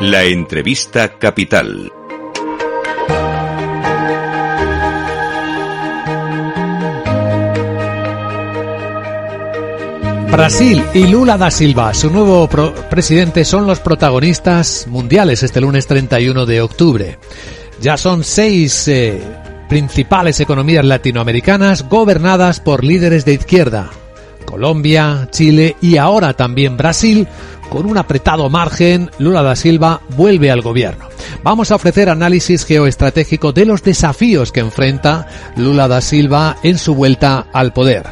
La entrevista capital. Brasil y Lula da Silva, su nuevo presidente, son los protagonistas mundiales este lunes 31 de octubre. Ya son seis eh, principales economías latinoamericanas gobernadas por líderes de izquierda. Colombia, Chile y ahora también Brasil, con un apretado margen, Lula da Silva vuelve al gobierno. Vamos a ofrecer análisis geoestratégico de los desafíos que enfrenta Lula da Silva en su vuelta al poder.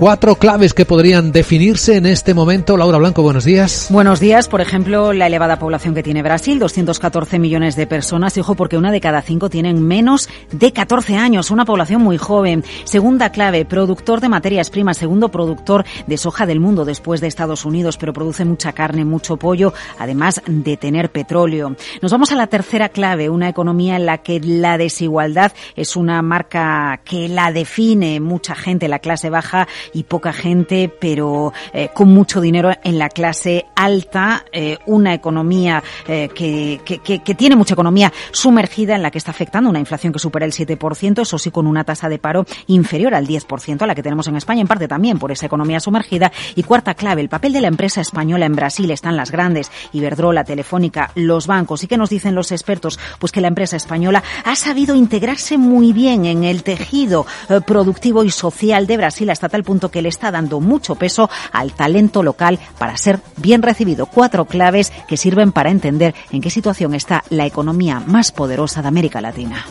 Cuatro claves que podrían definirse en este momento. Laura Blanco, buenos días. Buenos días. Por ejemplo, la elevada población que tiene Brasil, 214 millones de personas. Hijo, porque una de cada cinco tienen menos de 14 años. Una población muy joven. Segunda clave, productor de materias primas. Segundo productor de soja del mundo después de Estados Unidos, pero produce mucha carne, mucho pollo, además de tener petróleo. Nos vamos a la tercera clave, una economía en la que la desigualdad es una marca que la define mucha gente, la clase baja y poca gente, pero eh, con mucho dinero en la clase alta, eh, una economía eh, que, que, tiene mucha economía sumergida en la que está afectando una inflación que supera el 7%, eso sí con una tasa de paro inferior al 10% a la que tenemos en España, en parte también por esa economía sumergida. Y cuarta clave, el papel de la empresa española en Brasil están las grandes, Iberdrola, Telefónica, los bancos. ¿Y qué nos dicen los expertos? Pues que la empresa española ha sabido integrarse muy bien en el tejido productivo y social de Brasil hasta tal punto que le está dando mucho peso al talento local para ser bien recibido. Cuatro claves que sirven para entender en qué situación está la economía más poderosa de América Latina.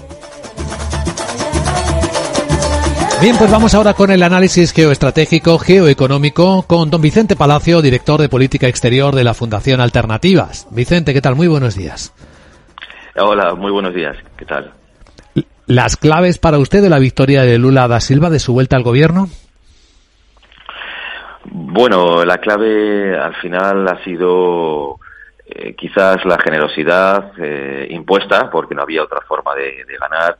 Bien, pues vamos ahora con el análisis geoestratégico, geoeconómico, con don Vicente Palacio, director de Política Exterior de la Fundación Alternativas. Vicente, ¿qué tal? Muy buenos días. Hola, muy buenos días. ¿Qué tal? ¿Las claves para usted de la victoria de Lula da Silva de su vuelta al gobierno? Bueno, la clave al final ha sido eh, quizás la generosidad eh, impuesta, porque no había otra forma de, ganar,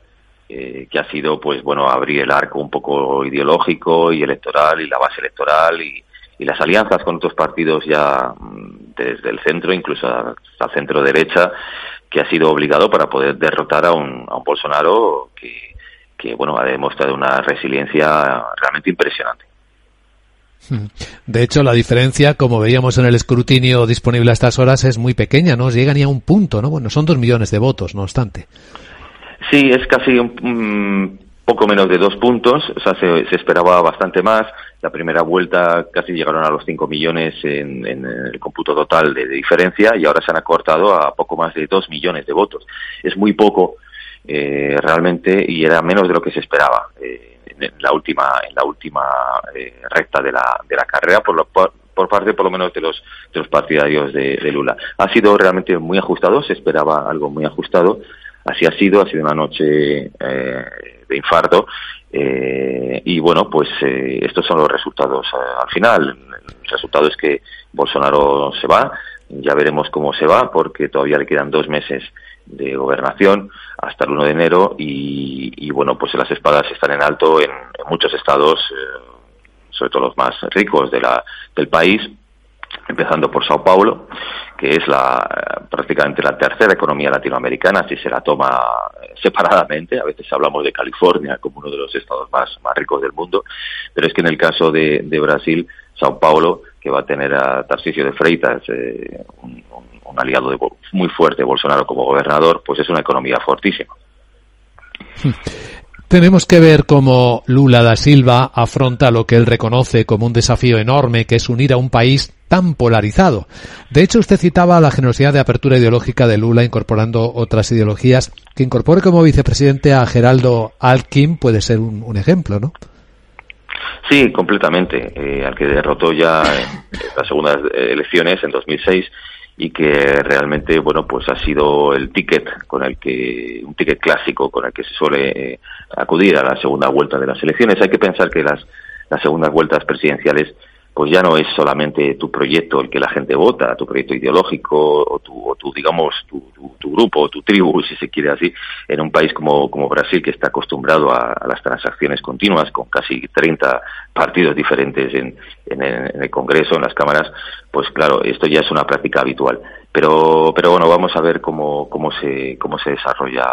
eh, que ha sido, pues bueno, abrir el arco un poco ideológico y electoral y la base electoral y, las alianzas con otros partidos ya mm, desde el centro, incluso hasta centro derecha, que ha sido obligado para poder derrotar a un, a un Bolsonaro que, que, bueno, ha demostrado una resiliencia realmente impresionante. De hecho, la diferencia, como veíamos en el escrutinio disponible a estas horas, es muy pequeña, no llega ni a un punto, ¿no? Bueno, son dos millones de votos, no obstante. Sí, es casi un poco menos de dos puntos, o sea, se, esperaba bastante más. La primera vuelta casi llegaron a los cinco millones en, el cómputo total de, diferencia y ahora se han acortado a poco más de dos millones de votos. Es muy poco eh, realmente y era menos de lo que se esperaba. Eh, en la última en la última eh, recta de la, de la carrera por, lo, por, parte por lo menos de los de los partidarios de, Lula ha sido realmente muy ajustado se esperaba algo muy ajustado así ha sido ha sido una noche eh, de infarto eh, y bueno pues estos son los resultados al final el resultado es que Bolsonaro se va ya veremos cómo se va porque todavía le quedan dos meses de gobernación hasta el 1 de enero y, bueno, pues las espadas están en alto en, muchos estados, eh, sobre todo los más ricos de la, del país, empezando por Sao Paulo, que es la prácticamente la tercera economía latinoamericana, si se la toma separadamente, a veces hablamos de California como uno de los estados más, más ricos del mundo, pero es que en el caso de, de Brasil, Sao Paulo, que va a tener a Tarcisio de Freitas, eh, un, aliado de, muy fuerte Bolsonaro como gobernador, pues es una economía fortísima. Tenemos que ver cómo Lula da Silva afronta lo que él reconoce como un desafío enorme, que es unir a un país tan polarizado. De hecho, usted citaba la generosidad de apertura ideológica de Lula incorporando otras ideologías. Que incorpore como vicepresidente a Geraldo Alkin puede ser un, ejemplo, ¿no? Sí, completamente. Eh, al que derrotó ya en las segundas elecciones en 2006 y que realmente bueno pues ha sido el ticket con el que un ticket clásico con el que se suele eh, acudir a la segunda vuelta de las elecciones hay que pensar que las las segundas vueltas presidenciales pues ya no es solamente tu proyecto el que la gente vota, tu proyecto ideológico o tu, tu digamos, tu, tu, grupo, tu tribu, si se quiere así, en un país como, como Brasil que está acostumbrado a, las transacciones continuas con casi 30 partidos diferentes en, en, el Congreso, en las cámaras, pues claro, esto ya es una práctica habitual. Pero, pero bueno, vamos a ver cómo, cómo, se, cómo se desarrolla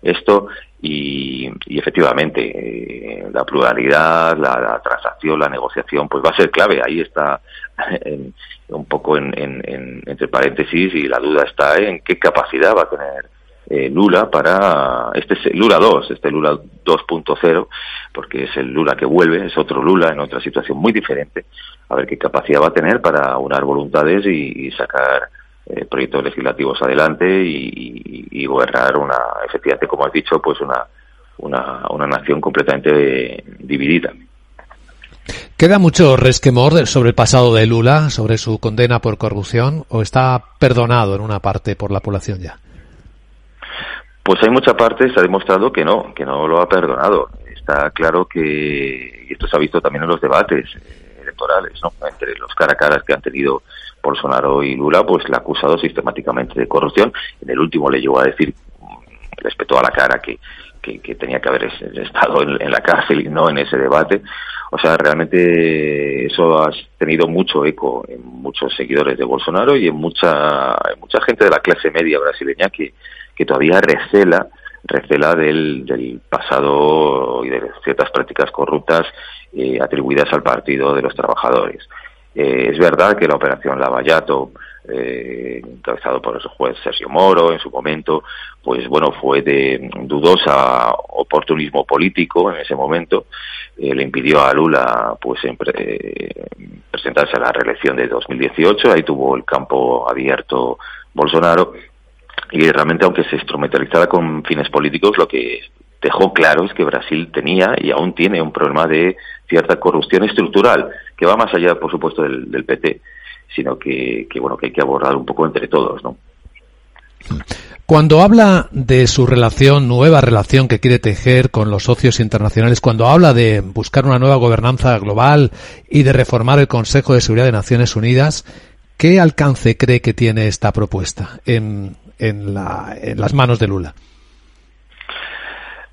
esto y, y efectivamente eh, la pluralidad, la, transacción, la negociación, pues va a ser clave. Ahí está un poco en, en, entre paréntesis y la duda está en qué capacidad va a tener eh, Lula para este es Lula 2, este Lula 2.0, porque es el Lula que vuelve, es otro Lula en otra situación muy diferente, a ver qué capacidad va a tener para unar voluntades y, sacar eh, proyectos legislativos adelante y, gobernar una, efectivamente, como has dicho, pues una, una, una nación completamente dividida. ¿Queda mucho resquemor sobre el pasado de Lula, sobre su condena por corrupción, o está perdonado en una parte por la población ya? Pues hay mucha parte, se ha demostrado que no, que no lo ha perdonado. Está claro que, y esto se ha visto también en los debates eh, electorales, ¿no? entre los cara a caras que han tenido Bolsonaro y Lula, pues le ha acusado sistemáticamente de corrupción. En el último le llegó a decir, respetó a la cara que, que, tenía que haber estado en, la cárcel y no en ese debate. O sea, realmente eso ha tenido mucho eco en muchos seguidores de Bolsonaro y en mucha, en mucha gente de la clase media brasileña que, que todavía recela recela del, del pasado y de ciertas prácticas corruptas eh, atribuidas al Partido de los Trabajadores. Eh, es verdad que la operación Lavallato, eh, encabezado por el juez Sergio Moro en su momento, pues bueno, fue de dudosa oportunismo político en ese momento, le impidió a Lula pues presentarse a la reelección de 2018, ahí tuvo el campo abierto Bolsonaro y realmente aunque se instrumentalizara con fines políticos, lo que dejó claro es que Brasil tenía y aún tiene un problema de cierta corrupción estructural, que va más allá, por supuesto, del, PT, sino que, que, bueno, que hay que abordar un poco entre todos, ¿no? Cuando habla de su relación, nueva relación que quiere tejer con los socios internacionales, cuando habla de buscar una nueva gobernanza global y de reformar el Consejo de Seguridad de Naciones Unidas, ¿qué alcance cree que tiene esta propuesta en, en, la, en las manos de Lula?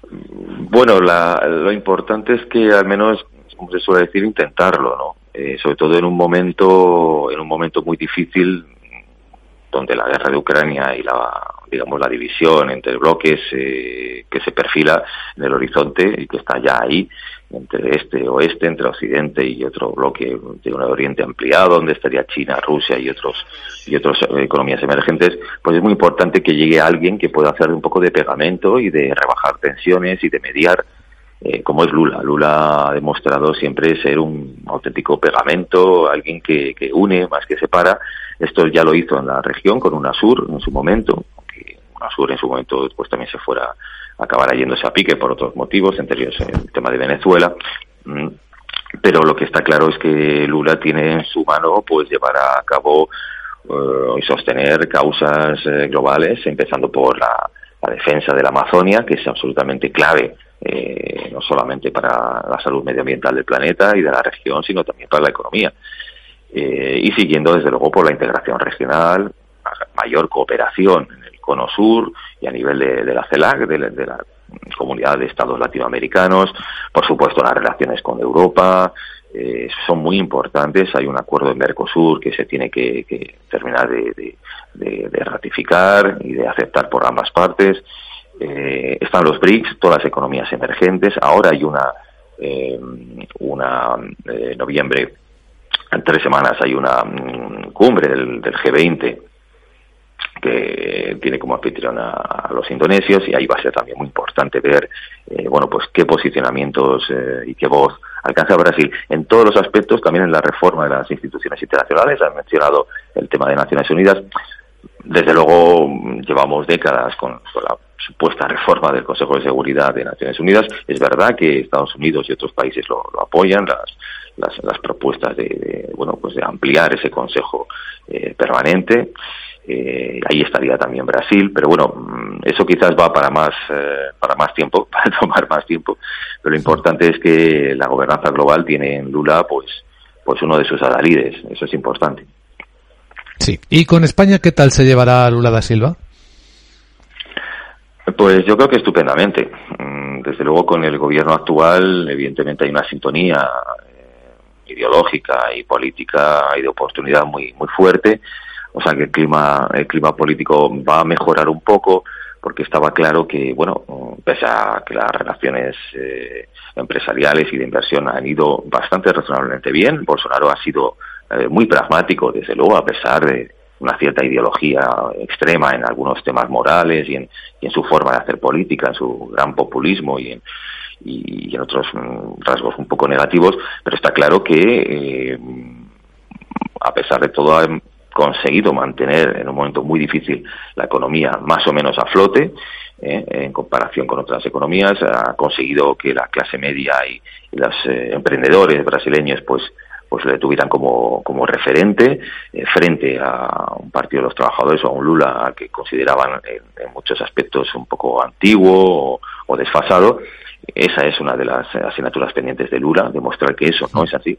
Bueno, lo importante es que al menos, como se suele decir, intentarlo, ¿no? Eh, sobre todo en un momento, en un momento muy difícil, donde la guerra de Ucrania y la, digamos, la división entre bloques eh, que se perfila en el horizonte y que está ya ahí, entre este oeste, entre occidente y otro bloque de un oriente ampliado, donde estaría China, Rusia y otros y otras economías emergentes, pues es muy importante que llegue alguien que pueda hacer un poco de pegamento y de rebajar tensiones y de mediar, eh, como es Lula. Lula ha demostrado siempre ser un auténtico pegamento, alguien que, que une más que separa. Esto ya lo hizo en la región con UNASUR en su momento, en su momento pues también se fuera acabará yéndose a pique por otros motivos, entre ellos el tema de Venezuela. Mm, pero lo que está claro es que Lula tiene en su mano pues llevar a cabo eh, y sostener causas eh, globales, empezando por la, defensa de la Amazonia, que es absolutamente clave eh, no solamente para la salud medioambiental del planeta y de la región, sino también para la economía. y siguiendo, desde luego, por la integración regional, mayor cooperación cono sur y a nivel de, la CELAC, de, la comunidad de estados latinoamericanos, por supuesto las relaciones con Europa, eh, son muy importantes. Hay un acuerdo en Mercosur que se tiene que, terminar de, ratificar y de aceptar por ambas partes. Eh, están los BRICS, todas las economías emergentes. Ahora hay una, eh, una noviembre, en tres semanas hay una mm, cumbre del G20 que tiene como anfitrión a, los indonesios y ahí va a ser también muy importante ver eh, bueno pues qué posicionamientos eh, y qué voz alcanza Brasil. En todos los aspectos también en la reforma de las instituciones internacionales han mencionado el tema de Naciones Unidas. Desde luego llevamos décadas con, la supuesta reforma del Consejo de Seguridad de Naciones Unidas. Es verdad que Estados Unidos y otros países lo, apoyan las, las, propuestas de, bueno pues de ampliar ese Consejo eh, permanente eh, ahí estaría también Brasil, pero bueno, mm, eso quizás va para más, eh, para más tiempo, para tomar más tiempo. Pero lo importante es que la gobernanza global tiene en Lula, pues, pues uno de sus adalides. Eso es importante. Sí. ¿Y con España qué tal se llevará Lula da Silva? Pues yo creo que estupendamente. Mm, desde luego con el gobierno actual, evidentemente hay una sintonía ideológica y política y de oportunidad muy muy fuerte o sea que el clima el clima político va a mejorar un poco porque estaba claro que bueno pese a que las relaciones eh, empresariales y de inversión han ido bastante razonablemente bien Bolsonaro ha sido eh, muy pragmático desde luego a pesar de una cierta ideología extrema en algunos temas morales y en, su forma de hacer política, en su gran populismo y en, y en otros mm, rasgos un poco negativos, pero está claro que eh, a pesar de todo conseguido mantener en un momento muy difícil la economía más o menos a flote eh, en comparación con otras economías, ha conseguido que la clase media y, los eh, emprendedores brasileños pues pues le tuvieran como, como referente eh, frente a un partido de los trabajadores o a un Lula que consideraban en, muchos aspectos un poco antiguo o, desfasado. Esa es una de las asignaturas pendientes de Lula, demostrar que eso no es así.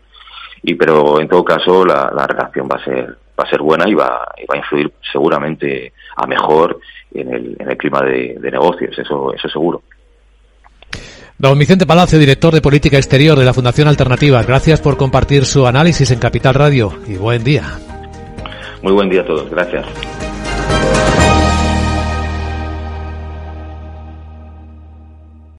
Y pero en todo caso la, relación va a ser va a ser buena y va, va a influir seguramente a mejor en el, en el clima de, de negocios, eso, eso seguro. Don Vicente Palacio, director de Política Exterior de la Fundación Alternativa, gracias por compartir su análisis en Capital Radio y buen día. Muy buen día a todos, gracias.